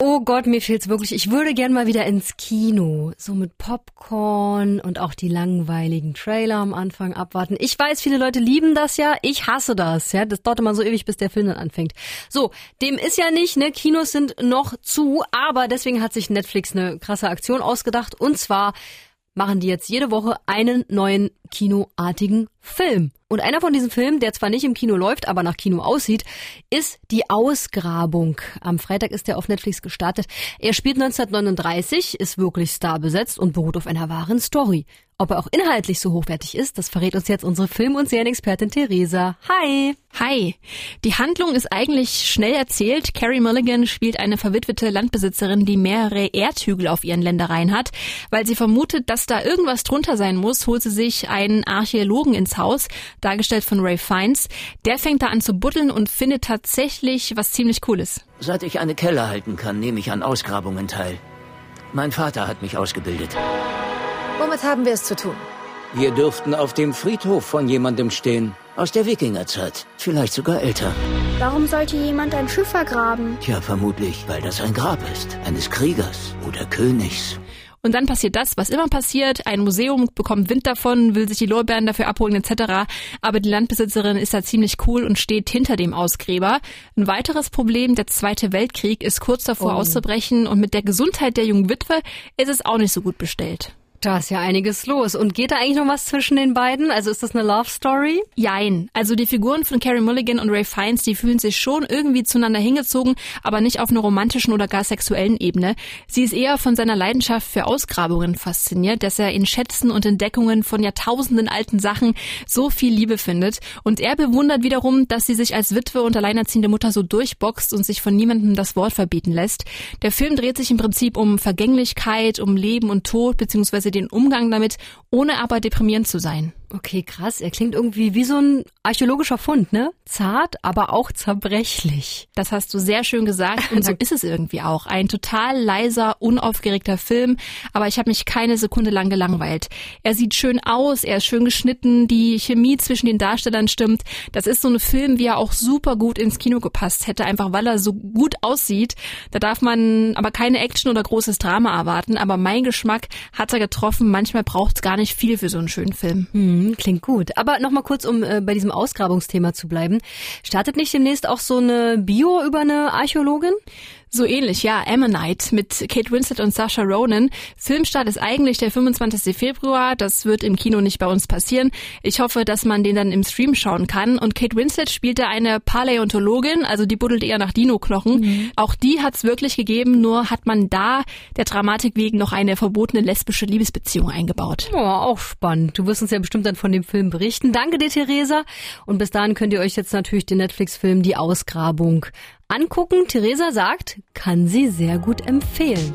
Oh Gott, mir fehlt's wirklich. Ich würde gern mal wieder ins Kino. So mit Popcorn und auch die langweiligen Trailer am Anfang abwarten. Ich weiß, viele Leute lieben das ja. Ich hasse das, ja. Das dauert immer so ewig, bis der Film dann anfängt. So, dem ist ja nicht, ne? Kinos sind noch zu, aber deswegen hat sich Netflix eine krasse Aktion ausgedacht. Und zwar machen die jetzt jede Woche einen neuen kinoartigen Film. Und einer von diesen Filmen, der zwar nicht im Kino läuft, aber nach Kino aussieht, ist Die Ausgrabung. Am Freitag ist er auf Netflix gestartet. Er spielt 1939, ist wirklich starbesetzt und beruht auf einer wahren Story. Ob er auch inhaltlich so hochwertig ist, das verrät uns jetzt unsere Film- und Serienexpertin Theresa. Hi! Hi! Die Handlung ist eigentlich schnell erzählt. Carrie Mulligan spielt eine verwitwete Landbesitzerin, die mehrere Erdhügel auf ihren Ländereien hat. Weil sie vermutet, dass da irgendwas drunter sein muss, holt sie sich einen Archäologen ins Haus, dargestellt von Ray Fiennes. Der fängt da an zu buddeln und findet tatsächlich was ziemlich Cooles. Seit ich eine Kelle halten kann, nehme ich an Ausgrabungen teil. Mein Vater hat mich ausgebildet. Womit haben wir es zu tun? Wir dürften auf dem Friedhof von jemandem stehen. Aus der Wikingerzeit. Vielleicht sogar älter. Warum sollte jemand ein Schiff vergraben? Tja, vermutlich, weil das ein Grab ist. Eines Kriegers oder Königs. Und dann passiert das, was immer passiert. Ein Museum bekommt Wind davon, will sich die Lorbeeren dafür abholen etc. Aber die Landbesitzerin ist da ziemlich cool und steht hinter dem Ausgräber. Ein weiteres Problem, der Zweite Weltkrieg, ist kurz davor oh. auszubrechen und mit der Gesundheit der jungen Witwe ist es auch nicht so gut bestellt. Da ist ja einiges los. Und geht da eigentlich noch was zwischen den beiden? Also ist das eine Love Story? Jein. Also die Figuren von Carrie Mulligan und Ray Fiennes, die fühlen sich schon irgendwie zueinander hingezogen, aber nicht auf einer romantischen oder gar sexuellen Ebene. Sie ist eher von seiner Leidenschaft für Ausgrabungen fasziniert, dass er in Schätzen und Entdeckungen von Jahrtausenden alten Sachen so viel Liebe findet. Und er bewundert wiederum, dass sie sich als Witwe und alleinerziehende Mutter so durchboxt und sich von niemandem das Wort verbieten lässt. Der Film dreht sich im Prinzip um Vergänglichkeit, um Leben und Tod, beziehungsweise den Umgang damit, ohne aber deprimierend zu sein. Okay, krass. Er klingt irgendwie wie so ein archäologischer Fund, ne? Zart, aber auch zerbrechlich. Das hast du sehr schön gesagt und so ist es irgendwie auch. Ein total leiser, unaufgeregter Film, aber ich habe mich keine Sekunde lang gelangweilt. Er sieht schön aus, er ist schön geschnitten, die Chemie zwischen den Darstellern stimmt. Das ist so ein Film, wie er auch super gut ins Kino gepasst hätte, einfach weil er so gut aussieht. Da darf man aber keine Action oder großes Drama erwarten, aber mein Geschmack hat er getroffen. Manchmal braucht es gar nicht viel für so einen schönen Film. Hm. Mhm, klingt gut. Aber nochmal kurz, um äh, bei diesem Ausgrabungsthema zu bleiben. Startet nicht demnächst auch so eine Bio über eine Archäologin? So ähnlich, ja, Ammonite mit Kate Winslet und Sasha Ronan. Filmstart ist eigentlich der 25. Februar. Das wird im Kino nicht bei uns passieren. Ich hoffe, dass man den dann im Stream schauen kann. Und Kate Winslet spielt da eine Paläontologin, also die buddelt eher nach Dino-Knochen. Mhm. Auch die hat's wirklich gegeben, nur hat man da der Dramatik wegen noch eine verbotene lesbische Liebesbeziehung eingebaut. Oh, auch spannend. Du wirst uns ja bestimmt dann von dem Film berichten. Danke dir, Theresa. Und bis dahin könnt ihr euch jetzt natürlich den Netflix-Film Die Ausgrabung angucken. Theresa sagt, kann sie sehr gut empfehlen.